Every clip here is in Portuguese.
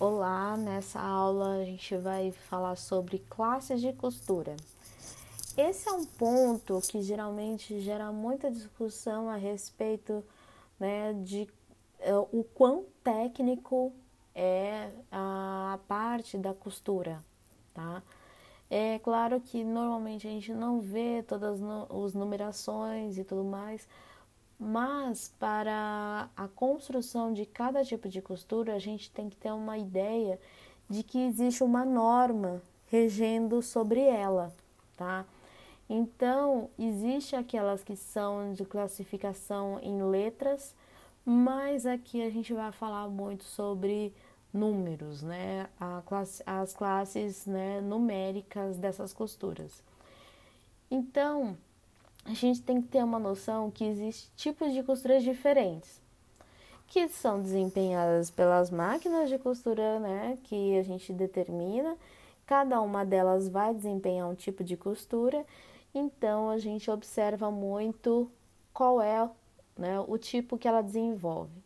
Olá, nessa aula a gente vai falar sobre classes de costura. Esse é um ponto que geralmente gera muita discussão a respeito né, de uh, o quão técnico é a parte da costura, tá? É claro que normalmente a gente não vê todas as numerações e tudo mais, mas para a construção de cada tipo de costura, a gente tem que ter uma ideia de que existe uma norma regendo sobre ela, tá? Então, existe aquelas que são de classificação em letras, mas aqui a gente vai falar muito sobre números, né? Classe, as classes né, numéricas dessas costuras. Então, a gente tem que ter uma noção que existem tipos de costuras diferentes, que são desempenhadas pelas máquinas de costura, né, que a gente determina. Cada uma delas vai desempenhar um tipo de costura, então a gente observa muito qual é né, o tipo que ela desenvolve.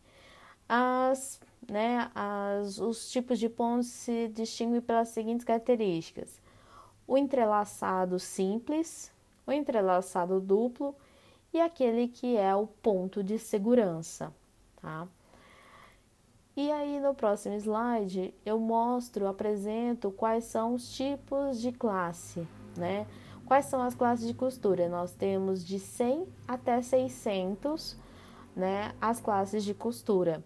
As, né, as, os tipos de pontos se distinguem pelas seguintes características: o entrelaçado simples, o entrelaçado duplo e aquele que é o ponto de segurança, tá? E aí no próximo slide eu mostro, apresento quais são os tipos de classe, né? Quais são as classes de costura? Nós temos de 100 até 600, né, as classes de costura.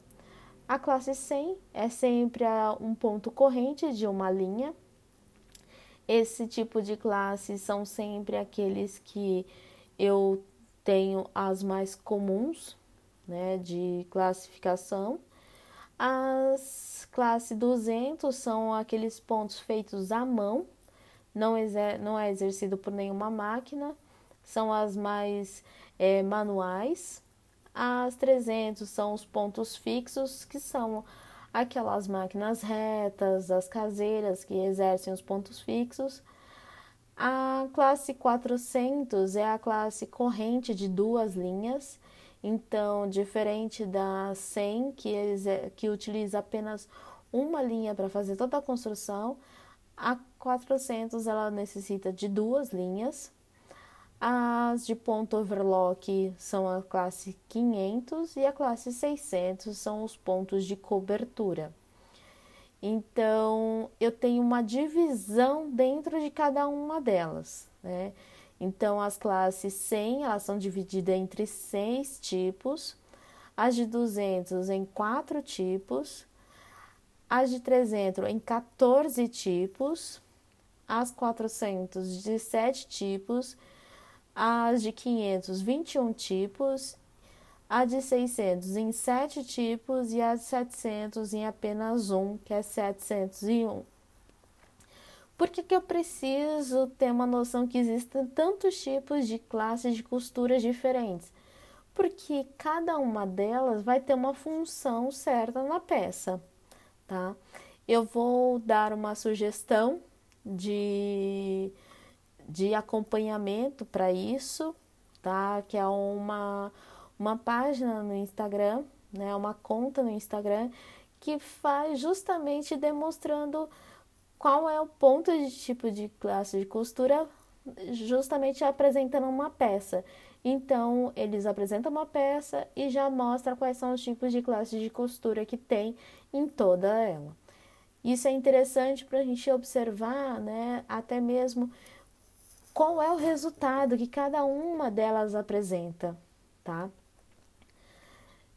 A classe 100 é sempre um ponto corrente de uma linha, esse tipo de classe são sempre aqueles que eu tenho as mais comuns, né, de classificação. As classe 200 são aqueles pontos feitos à mão, não, exer não é exercido por nenhuma máquina, são as mais é, manuais. As 300 são os pontos fixos, que são aquelas máquinas retas, as caseiras que exercem os pontos fixos. A classe 400 é a classe corrente de duas linhas, então, diferente da 100, que, que utiliza apenas uma linha para fazer toda a construção, a 400 ela necessita de duas linhas. As de ponto overlock são a classe 500 e a classe 600 são os pontos de cobertura. Então, eu tenho uma divisão dentro de cada uma delas, né? Então, as classes 100, elas são divididas entre seis tipos, as de 200 em quatro tipos, as de 300 em 14 tipos, as 400 de sete tipos as de 500, 21 tipos, a de 600 em 7 tipos e a de 700 em apenas um, que é 701. Por que, que eu preciso ter uma noção que existem tantos tipos de classes de costuras diferentes? Porque cada uma delas vai ter uma função certa na peça, tá? Eu vou dar uma sugestão de de acompanhamento para isso, tá? Que é uma, uma página no Instagram, né? Uma conta no Instagram que faz justamente demonstrando qual é o ponto de tipo de classe de costura, justamente apresentando uma peça. Então, eles apresentam uma peça e já mostra quais são os tipos de classe de costura que tem em toda ela. Isso é interessante para a gente observar, né? Até mesmo qual é o resultado que cada uma delas apresenta, tá?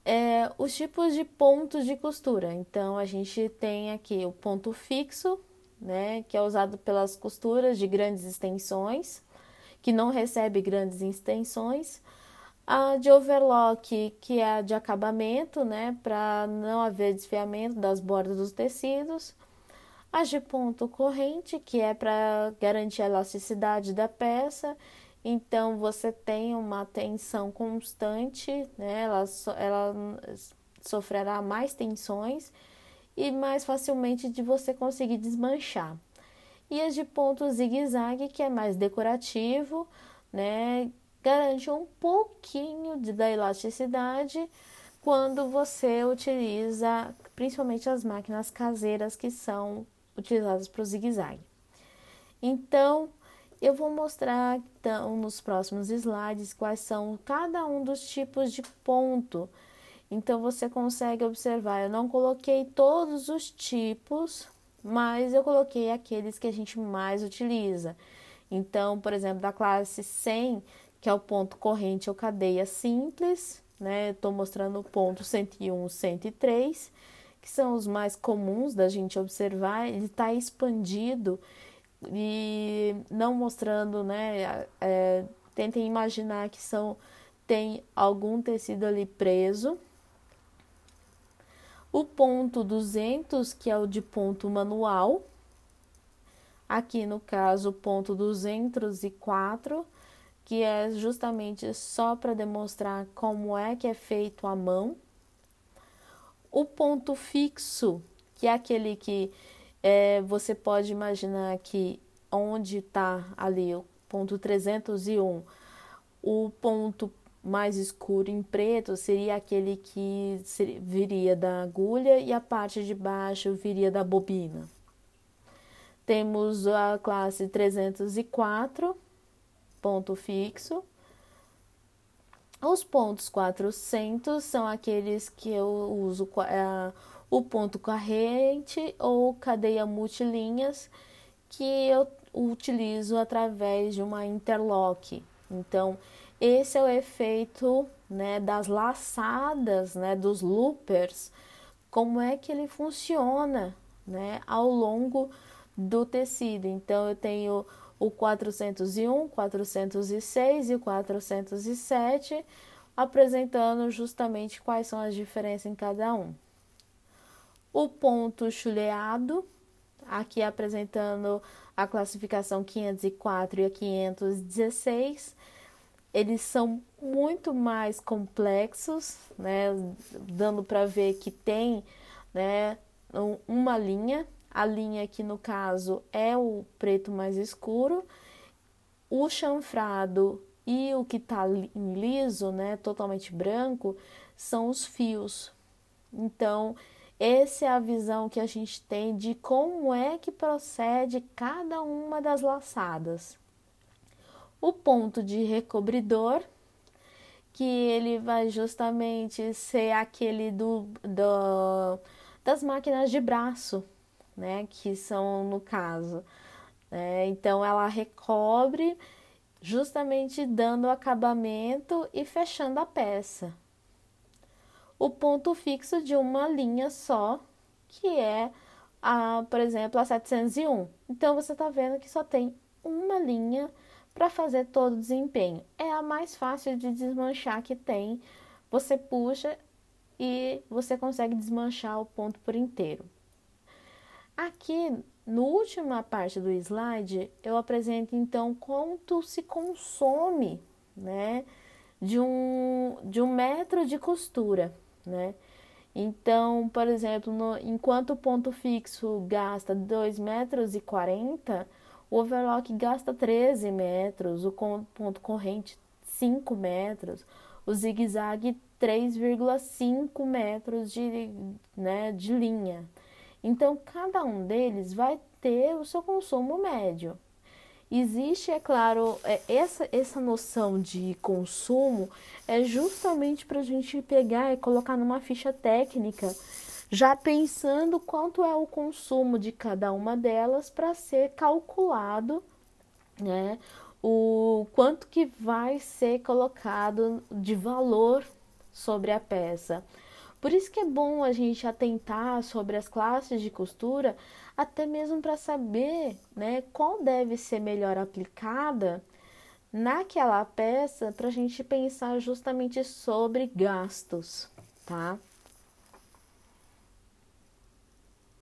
É, os tipos de pontos de costura. Então, a gente tem aqui o ponto fixo, né, que é usado pelas costuras de grandes extensões, que não recebe grandes extensões. A de overlock, que é a de acabamento, né, para não haver desfiamento das bordas dos tecidos as de ponto corrente, que é para garantir a elasticidade da peça. Então, você tem uma tensão constante, né? ela, ela sofrerá mais tensões e mais facilmente de você conseguir desmanchar. E as de ponto zigue-zague, que é mais decorativo, né? garante um pouquinho de, da elasticidade, quando você utiliza principalmente as máquinas caseiras que são utilizadas para o zigue-zague. Então, eu vou mostrar então, nos próximos slides quais são cada um dos tipos de ponto. Então, você consegue observar, eu não coloquei todos os tipos, mas eu coloquei aqueles que a gente mais utiliza. Então, por exemplo, da classe 100, que é o ponto corrente ou cadeia simples, né? Estou mostrando o ponto 101, 103, que são os mais comuns da gente observar. Ele está expandido e não mostrando, né? É, tentem imaginar que são tem algum tecido ali preso. O ponto 200, que é o de ponto manual. Aqui no caso, o ponto 204, que é justamente só para demonstrar como é que é feito a mão. O ponto fixo, que é aquele que é, você pode imaginar que onde está ali o ponto 301, o ponto mais escuro em preto seria aquele que viria da agulha e a parte de baixo viria da bobina. Temos a classe 304, ponto fixo. Os pontos 400 são aqueles que eu uso é, o ponto corrente ou cadeia multilinhas que eu utilizo através de uma interlock. Então, esse é o efeito né, das laçadas, né, dos loopers, como é que ele funciona né, ao longo do tecido. Então, eu tenho o 401, 406 e o 407, apresentando justamente quais são as diferenças em cada um o ponto chuleado, aqui apresentando a classificação 504 e a 516. Eles são muito mais complexos, né, dando para ver que tem, né, uma linha. A linha aqui no caso é o preto mais escuro. O chanfrado e o que está liso, né, totalmente branco, são os fios. Então, essa é a visão que a gente tem de como é que procede cada uma das laçadas. O ponto de recobridor, que ele vai justamente ser aquele do, do das máquinas de braço, né? Que são no caso. Né? Então ela recobre justamente dando acabamento e fechando a peça o ponto fixo de uma linha só, que é, a, por exemplo, a 701. Então, você está vendo que só tem uma linha para fazer todo o desempenho. É a mais fácil de desmanchar que tem. Você puxa e você consegue desmanchar o ponto por inteiro. Aqui, na última parte do slide, eu apresento então quanto se consome, né, de um, de um metro de costura né? Então, por exemplo, no, enquanto o ponto fixo gasta 2,40 metros, e 40, o overlock gasta 13 metros, o ponto corrente 5 metros, o zigue-zague 3,5 metros de, né, de linha. Então, cada um deles vai ter o seu consumo médio. Existe, é claro, é, essa, essa noção de consumo é justamente para a gente pegar e colocar numa ficha técnica, já pensando quanto é o consumo de cada uma delas para ser calculado, né? O quanto que vai ser colocado de valor sobre a peça. Por isso que é bom a gente atentar sobre as classes de costura, até mesmo para saber né, qual deve ser melhor aplicada naquela peça para a gente pensar justamente sobre gastos, tá?